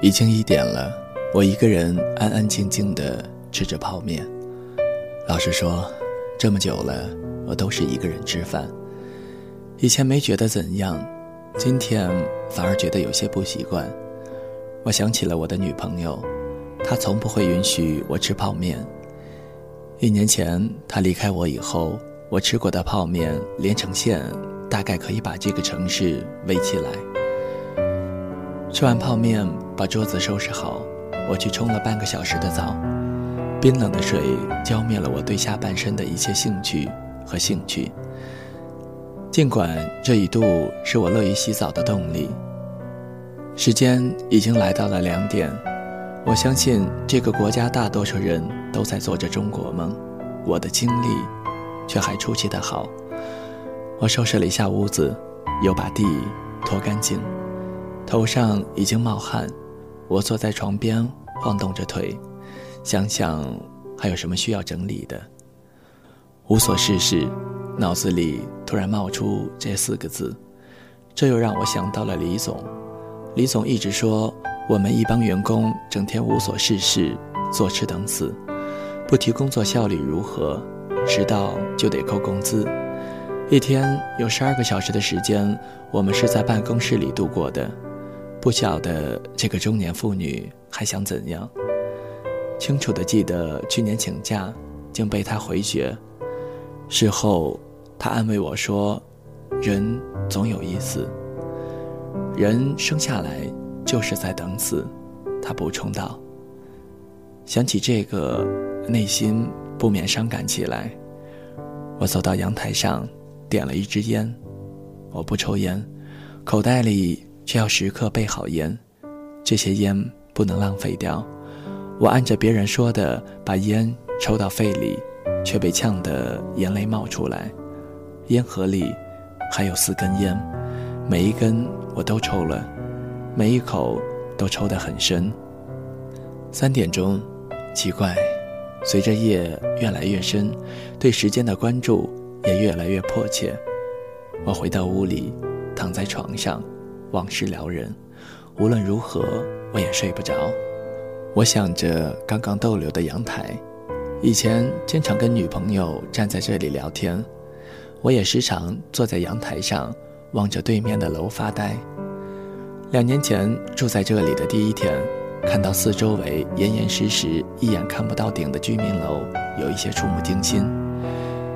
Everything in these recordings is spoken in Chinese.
已经一点了，我一个人安安静静的吃着泡面。老实说，这么久了，我都是一个人吃饭。以前没觉得怎样，今天反而觉得有些不习惯。我想起了我的女朋友，她从不会允许我吃泡面。一年前她离开我以后，我吃过的泡面连成线，大概可以把这个城市围起来。吃完泡面，把桌子收拾好，我去冲了半个小时的澡。冰冷的水浇灭了我对下半身的一切兴趣和兴趣。尽管这一度是我乐于洗澡的动力。时间已经来到了两点，我相信这个国家大多数人都在做着中国梦，我的精力却还出奇的好。我收拾了一下屋子，又把地拖干净。头上已经冒汗，我坐在床边晃动着腿，想想还有什么需要整理的。无所事事，脑子里突然冒出这四个字，这又让我想到了李总。李总一直说我们一帮员工整天无所事事，坐吃等死，不提工作效率如何，迟到就得扣工资。一天有十二个小时的时间，我们是在办公室里度过的。不晓得这个中年妇女还想怎样。清楚的记得去年请假，竟被她回绝。事后，她安慰我说：“人总有一死，人生下来就是在等死。”她补充道。想起这个，内心不免伤感起来。我走到阳台上，点了一支烟。我不抽烟，口袋里。却要时刻备好烟，这些烟不能浪费掉。我按着别人说的把烟抽到肺里，却被呛得眼泪冒出来。烟盒里还有四根烟，每一根我都抽了，每一口都抽得很深。三点钟，奇怪，随着夜越来越深，对时间的关注也越来越迫切。我回到屋里，躺在床上。往事撩人，无论如何我也睡不着。我想着刚刚逗留的阳台，以前经常跟女朋友站在这里聊天，我也时常坐在阳台上望着对面的楼发呆。两年前住在这里的第一天，看到四周围严严实实、一眼看不到顶的居民楼，有一些触目惊心。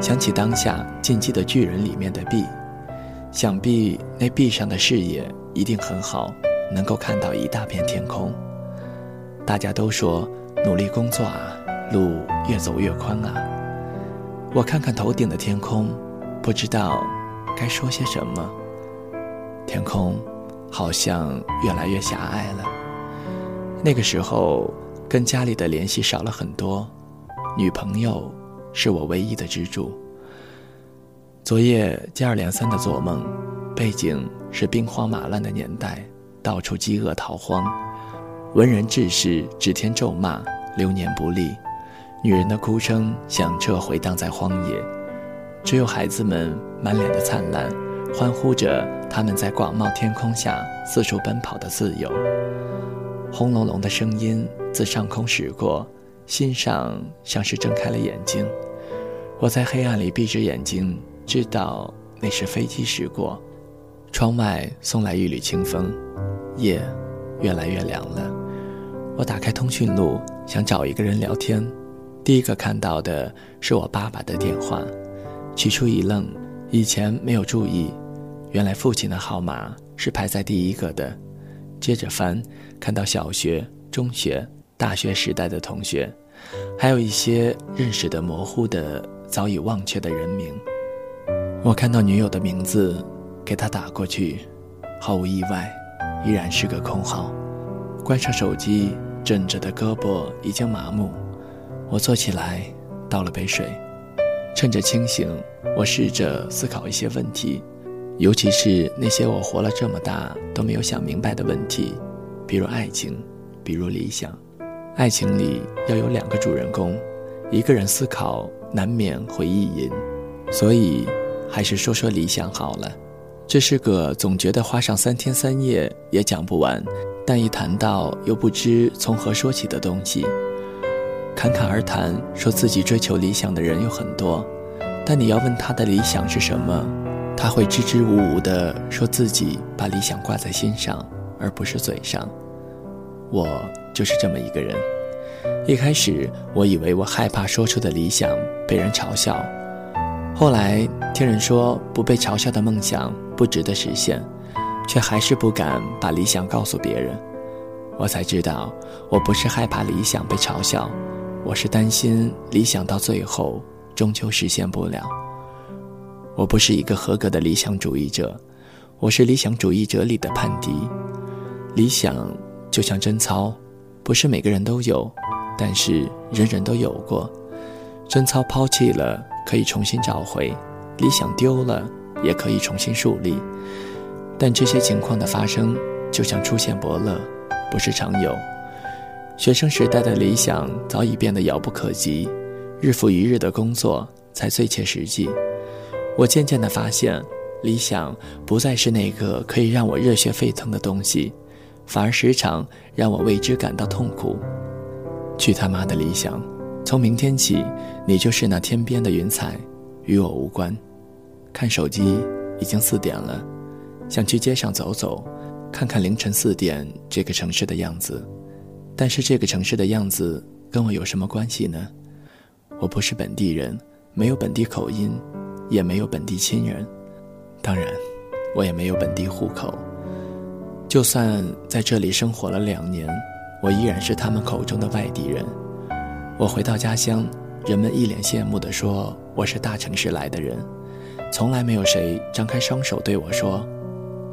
想起当下《进击的巨人》里面的 B。想必那壁上的视野一定很好，能够看到一大片天空。大家都说努力工作啊，路越走越宽啊。我看看头顶的天空，不知道该说些什么。天空好像越来越狭隘了。那个时候跟家里的联系少了很多，女朋友是我唯一的支柱。昨夜接二连三的做梦，背景是兵荒马乱的年代，到处饥饿逃荒，文人志士指天咒骂，流年不利，女人的哭声响彻回荡在荒野，只有孩子们满脸的灿烂，欢呼着他们在广袤天空下四处奔跑的自由。轰隆隆的声音自上空驶过，心上像是睁开了眼睛，我在黑暗里闭着眼睛。知道那是飞机驶过，窗外送来一缕清风，夜越来越凉了。我打开通讯录，想找一个人聊天。第一个看到的是我爸爸的电话，起初一愣，以前没有注意，原来父亲的号码是排在第一个的。接着翻，看到小学、中学、大学时代的同学，还有一些认识的模糊的、早已忘却的人名。我看到女友的名字，给她打过去，毫无意外，依然是个空号。关上手机，枕着的胳膊已经麻木。我坐起来，倒了杯水，趁着清醒，我试着思考一些问题，尤其是那些我活了这么大都没有想明白的问题，比如爱情，比如理想。爱情里要有两个主人公，一个人思考难免会意淫，所以。还是说说理想好了。这是个总觉得花上三天三夜也讲不完，但一谈到又不知从何说起的东西。侃侃而谈，说自己追求理想的人有很多，但你要问他的理想是什么，他会支支吾吾地说自己把理想挂在心上，而不是嘴上。我就是这么一个人。一开始我以为我害怕说出的理想被人嘲笑，后来听人说不被嘲笑的梦想不值得实现，却还是不敢把理想告诉别人。我才知道，我不是害怕理想被嘲笑。我是担心理想到最后终究实现不了。我不是一个合格的理想主义者，我是理想主义者里的叛敌。理想就像贞操，不是每个人都有，但是人人都有过。贞操抛弃了可以重新找回，理想丢了也可以重新树立。但这些情况的发生，就像出现伯乐，不是常有。学生时代的理想早已变得遥不可及，日复一日的工作才最切实际。我渐渐地发现，理想不再是那个可以让我热血沸腾的东西，反而时常让我为之感到痛苦。去他妈的理想！从明天起，你就是那天边的云彩，与我无关。看手机，已经四点了，想去街上走走，看看凌晨四点这个城市的样子。但是这个城市的样子跟我有什么关系呢？我不是本地人，没有本地口音，也没有本地亲人，当然，我也没有本地户口。就算在这里生活了两年，我依然是他们口中的外地人。我回到家乡，人们一脸羡慕地说我是大城市来的人，从来没有谁张开双手对我说：“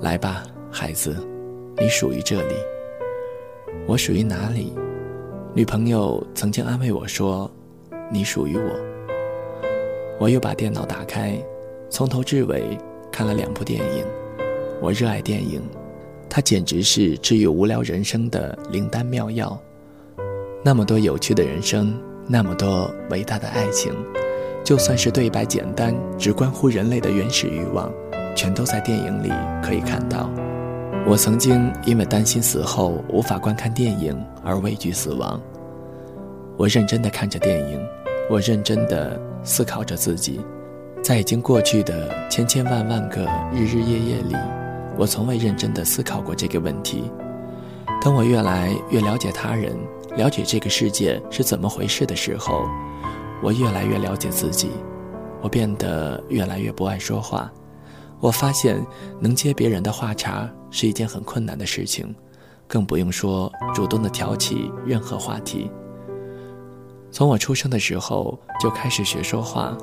来吧，孩子，你属于这里。”我属于哪里？女朋友曾经安慰我说：“你属于我。”我又把电脑打开，从头至尾看了两部电影。我热爱电影，它简直是治愈无聊人生的灵丹妙药。那么多有趣的人生，那么多伟大的爱情，就算是对白简单，只关乎人类的原始欲望，全都在电影里可以看到。我曾经因为担心死后无法观看电影而畏惧死亡。我认真地看着电影，我认真地思考着自己，在已经过去的千千万万个日日夜夜里，我从未认真地思考过这个问题。当我越来越了解他人，了解这个世界是怎么回事的时候，我越来越了解自己，我变得越来越不爱说话。我发现能接别人的话茬是一件很困难的事情，更不用说主动的挑起任何话题。从我出生的时候就开始学说话，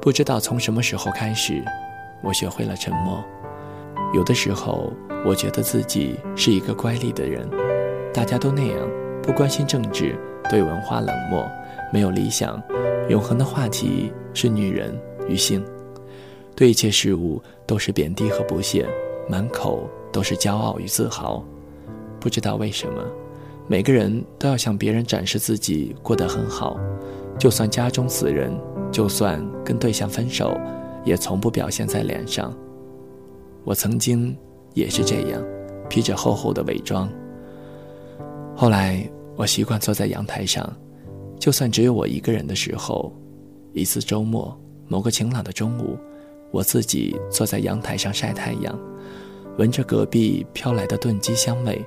不知道从什么时候开始，我学会了沉默。有的时候，我觉得自己是一个乖戾的人，大家都那样，不关心政治，对文化冷漠，没有理想，永恒的话题是女人与性。对一切事物都是贬低和不屑，满口都是骄傲与自豪。不知道为什么，每个人都要向别人展示自己过得很好，就算家中死人，就算跟对象分手，也从不表现在脸上。我曾经也是这样，披着厚厚的伪装。后来我习惯坐在阳台上，就算只有我一个人的时候，一次周末，某个晴朗的中午。我自己坐在阳台上晒太阳，闻着隔壁飘来的炖鸡香味。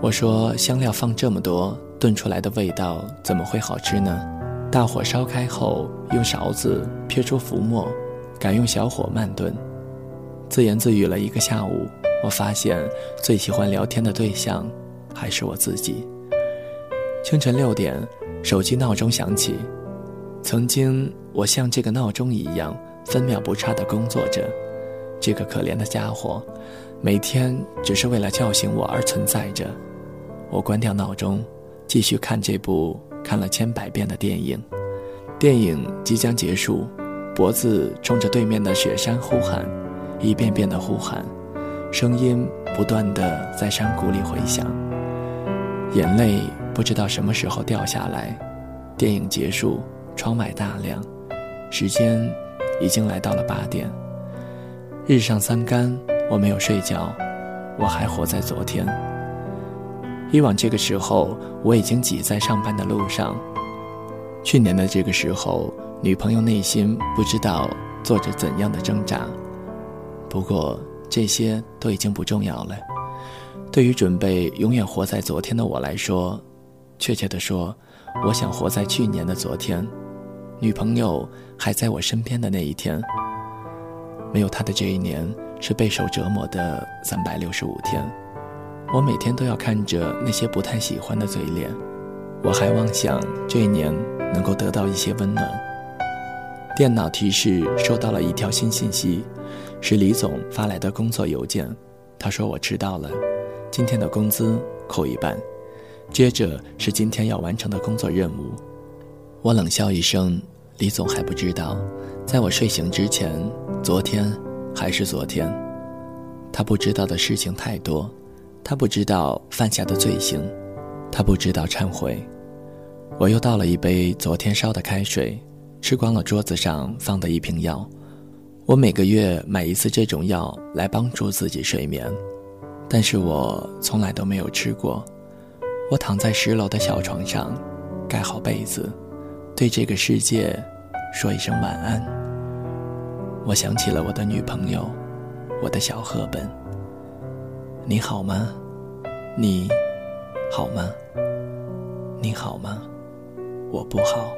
我说：“香料放这么多，炖出来的味道怎么会好吃呢？”大火烧开后，用勺子撇出浮沫，改用小火慢炖。自言自语了一个下午，我发现最喜欢聊天的对象还是我自己。清晨六点，手机闹钟响起。曾经，我像这个闹钟一样。分秒不差的工作着，这个可怜的家伙，每天只是为了叫醒我而存在着。我关掉闹钟，继续看这部看了千百遍的电影。电影即将结束，脖子冲着对面的雪山呼喊，一遍遍的呼喊，声音不断的在山谷里回响。眼泪不知道什么时候掉下来。电影结束，窗外大亮，时间。已经来到了八点，日上三竿，我没有睡觉，我还活在昨天。以往这个时候，我已经挤在上班的路上。去年的这个时候，女朋友内心不知道做着怎样的挣扎。不过这些都已经不重要了。对于准备永远活在昨天的我来说，确切的说，我想活在去年的昨天，女朋友还在我身边的那一天。没有她的这一年，是备受折磨的三百六十五天。我每天都要看着那些不太喜欢的嘴脸，我还妄想这一年能够得到一些温暖。电脑提示收到了一条新信息，是李总发来的工作邮件。他说我迟到了，今天的工资扣一半。接着是今天要完成的工作任务。我冷笑一声，李总还不知道，在我睡醒之前，昨天还是昨天。他不知道的事情太多。他不知道犯下的罪行，他不知道忏悔。我又倒了一杯昨天烧的开水，吃光了桌子上放的一瓶药。我每个月买一次这种药来帮助自己睡眠，但是我从来都没有吃过。我躺在十楼的小床上，盖好被子，对这个世界说一声晚安。我想起了我的女朋友，我的小赫本。你好吗？你好吗？你好吗？我不好。